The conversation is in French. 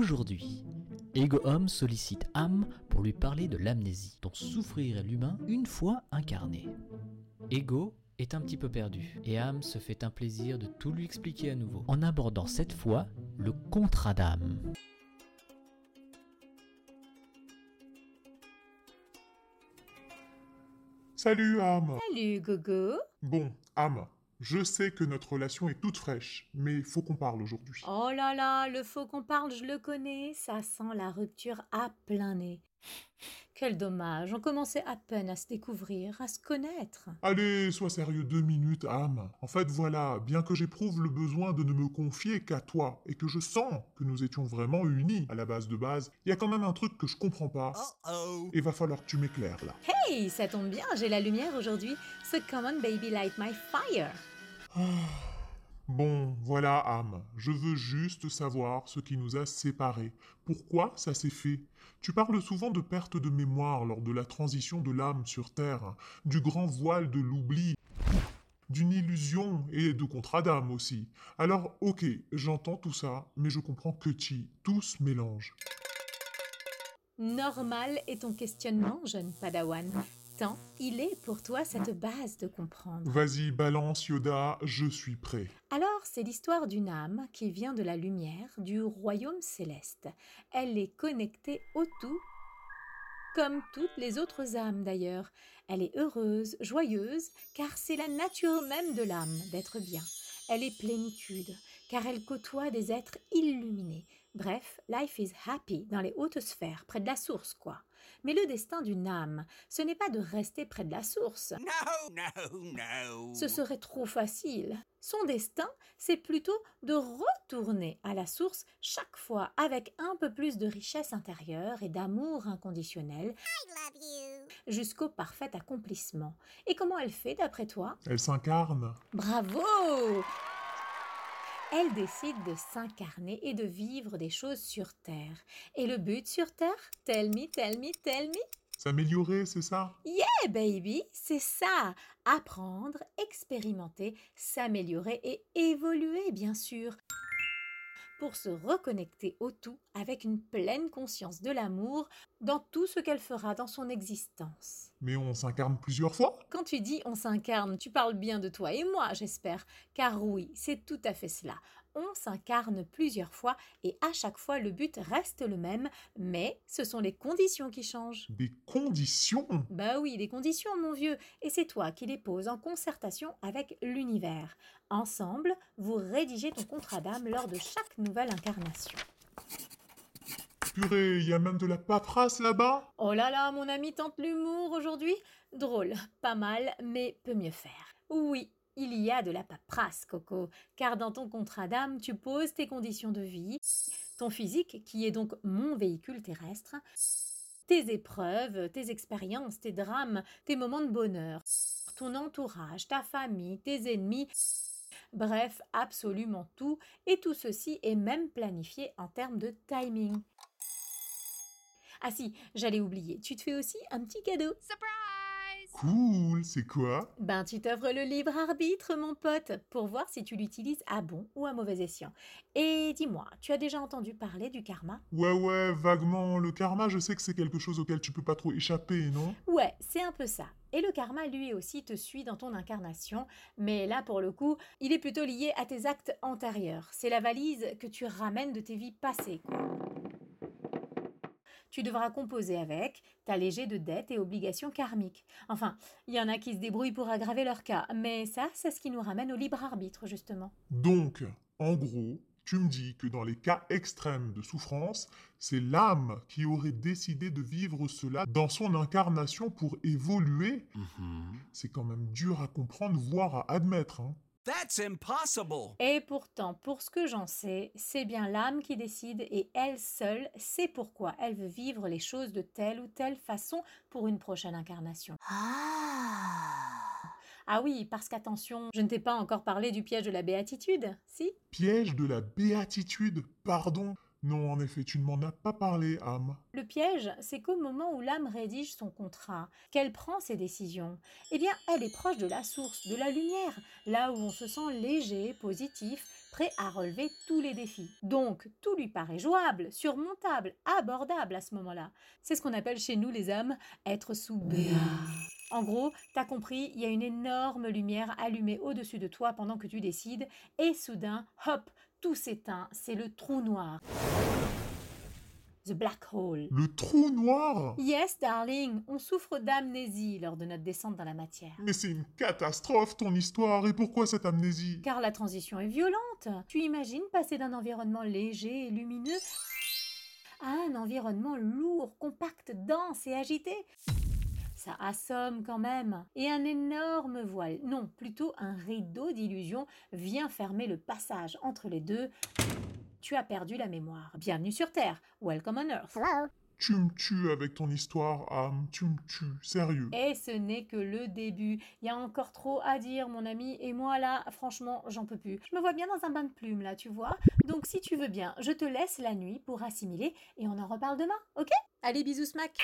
Aujourd'hui, Ego Homme sollicite âme pour lui parler de l'amnésie, dont souffrirait l'humain une fois incarné. Ego est un petit peu perdu, et Am se fait un plaisir de tout lui expliquer à nouveau, en abordant cette fois le contrat d'âme. Salut Am Salut Gogo Bon, Am, je sais que notre relation est toute fraîche, mais faut qu'on parle aujourd'hui. Oh là là, le faux qu'on parle, je le connais, ça sent la rupture à plein nez. Quel dommage, on commençait à peine à se découvrir, à se connaître. Allez, sois sérieux deux minutes, Am. En fait, voilà, bien que j'éprouve le besoin de ne me confier qu'à toi, et que je sens que nous étions vraiment unis à la base de base, il y a quand même un truc que je comprends pas. Et va falloir que tu m'éclaires là. Hey, ça tombe bien, j'ai la lumière aujourd'hui. So come on baby, light my fire. Bon, voilà, Am. Je veux juste savoir ce qui nous a séparés. Pourquoi ça s'est fait? Tu parles souvent de perte de mémoire lors de la transition de l'âme sur Terre, du grand voile de l'oubli, d'une illusion et de contrat d'âme aussi. Alors, ok, j'entends tout ça, mais je comprends que tu, tout se mélange. Normal est ton questionnement, jeune padawan. Il est pour toi cette base de comprendre. Vas-y, balance Yoda, je suis prêt. Alors, c'est l'histoire d'une âme qui vient de la lumière, du royaume céleste. Elle est connectée au tout, comme toutes les autres âmes d'ailleurs. Elle est heureuse, joyeuse, car c'est la nature même de l'âme d'être bien. Elle est plénitude, car elle côtoie des êtres illuminés. Bref, life is happy dans les hautes sphères, près de la source, quoi. Mais le destin d'une âme, ce n'est pas de rester près de la source. No, no, no. Ce serait trop facile. Son destin, c'est plutôt de retourner à la source chaque fois avec un peu plus de richesse intérieure et d'amour inconditionnel I love you. jusqu'au parfait accomplissement. Et comment elle fait d'après toi? Elle s'incarne. Bravo Elle décide de s'incarner et de vivre des choses sur Terre. Et le but sur Terre? Tell me, tell me, tell me S'améliorer, c'est ça? Eh baby, c'est ça. Apprendre, expérimenter, s'améliorer et évoluer, bien sûr. Pour se reconnecter au tout avec une pleine conscience de l'amour dans tout ce qu'elle fera dans son existence. Mais on s'incarne plusieurs fois Quand tu dis on s'incarne, tu parles bien de toi et moi, j'espère. Car oui, c'est tout à fait cela. On s'incarne plusieurs fois et à chaque fois le but reste le même, mais ce sont les conditions qui changent. Des conditions? Bah oui, des conditions, mon vieux, et c'est toi qui les poses en concertation avec l'univers. Ensemble, vous rédigez ton contrat d'âme lors de chaque nouvelle incarnation. Purée, il y a même de la paperasse là-bas? Oh là là, mon ami tente l'humour aujourd'hui? Drôle, pas mal, mais peut mieux faire. Oui, il y a de la paperasse, Coco, car dans ton contrat d'âme, tu poses tes conditions de vie, ton physique, qui est donc mon véhicule terrestre, tes épreuves, tes expériences, tes drames, tes moments de bonheur, ton entourage, ta famille, tes ennemis, bref, absolument tout, et tout ceci est même planifié en termes de timing. Ah si, j'allais oublier, tu te fais aussi un petit cadeau. Cool, c'est quoi? Ben, tu t'offres le libre arbitre, mon pote, pour voir si tu l'utilises à bon ou à mauvais escient. Et dis-moi, tu as déjà entendu parler du karma? Ouais, ouais, vaguement. Le karma, je sais que c'est quelque chose auquel tu peux pas trop échapper, non? Ouais, c'est un peu ça. Et le karma, lui aussi, te suit dans ton incarnation, mais là, pour le coup, il est plutôt lié à tes actes antérieurs. C'est la valise que tu ramènes de tes vies passées, quoi. Tu devras composer avec, t'alléger de dettes et obligations karmiques. Enfin, il y en a qui se débrouillent pour aggraver leur cas, mais ça, c'est ce qui nous ramène au libre arbitre, justement. Donc, en gros, tu me dis que dans les cas extrêmes de souffrance, c'est l'âme qui aurait décidé de vivre cela dans son incarnation pour évoluer. C'est quand même dur à comprendre, voire à admettre. Hein. That's impossible. Et pourtant, pour ce que j'en sais, c'est bien l'âme qui décide et elle seule sait pourquoi elle veut vivre les choses de telle ou telle façon pour une prochaine incarnation. Ah oui, parce qu'attention, je ne t'ai pas encore parlé du piège de la béatitude, si? Piège de la béatitude, pardon. Non, en effet, tu ne m'en as pas parlé, âme. Le piège, c'est qu'au moment où l'âme rédige son contrat, qu'elle prend ses décisions, eh bien, elle est proche de la source, de la lumière, là où on se sent léger, positif, prêt à relever tous les défis. Donc, tout lui paraît jouable, surmontable, abordable à ce moment-là. C'est ce qu'on appelle chez nous, les hommes, être sous BA. En gros, t'as compris, il y a une énorme lumière allumée au-dessus de toi pendant que tu décides, et soudain, hop, tout s'éteint, c'est le trou noir. The Black Hole. Le trou noir? Yes, darling, on souffre d'amnésie lors de notre descente dans la matière. Mais c'est une catastrophe ton histoire, et pourquoi cette amnésie? Car la transition est violente. Tu imagines passer d'un environnement léger et lumineux à un environnement lourd, compact, dense et agité? Ça assomme quand même. Et un énorme voile, non, plutôt un rideau d'illusion vient fermer le passage entre les deux. Tu as perdu la mémoire. Bienvenue sur Terre. Welcome on Earth. Tu me tues avec ton histoire, âme, tu me tues, sérieux. Et ce n'est que le début. Il y a encore trop à dire, mon ami. Et moi, là, franchement, j'en peux plus. Je me vois bien dans un bain de plumes, là, tu vois. Donc, si tu veux bien, je te laisse la nuit pour assimiler et on en reparle demain, ok? Allez, bisous, smack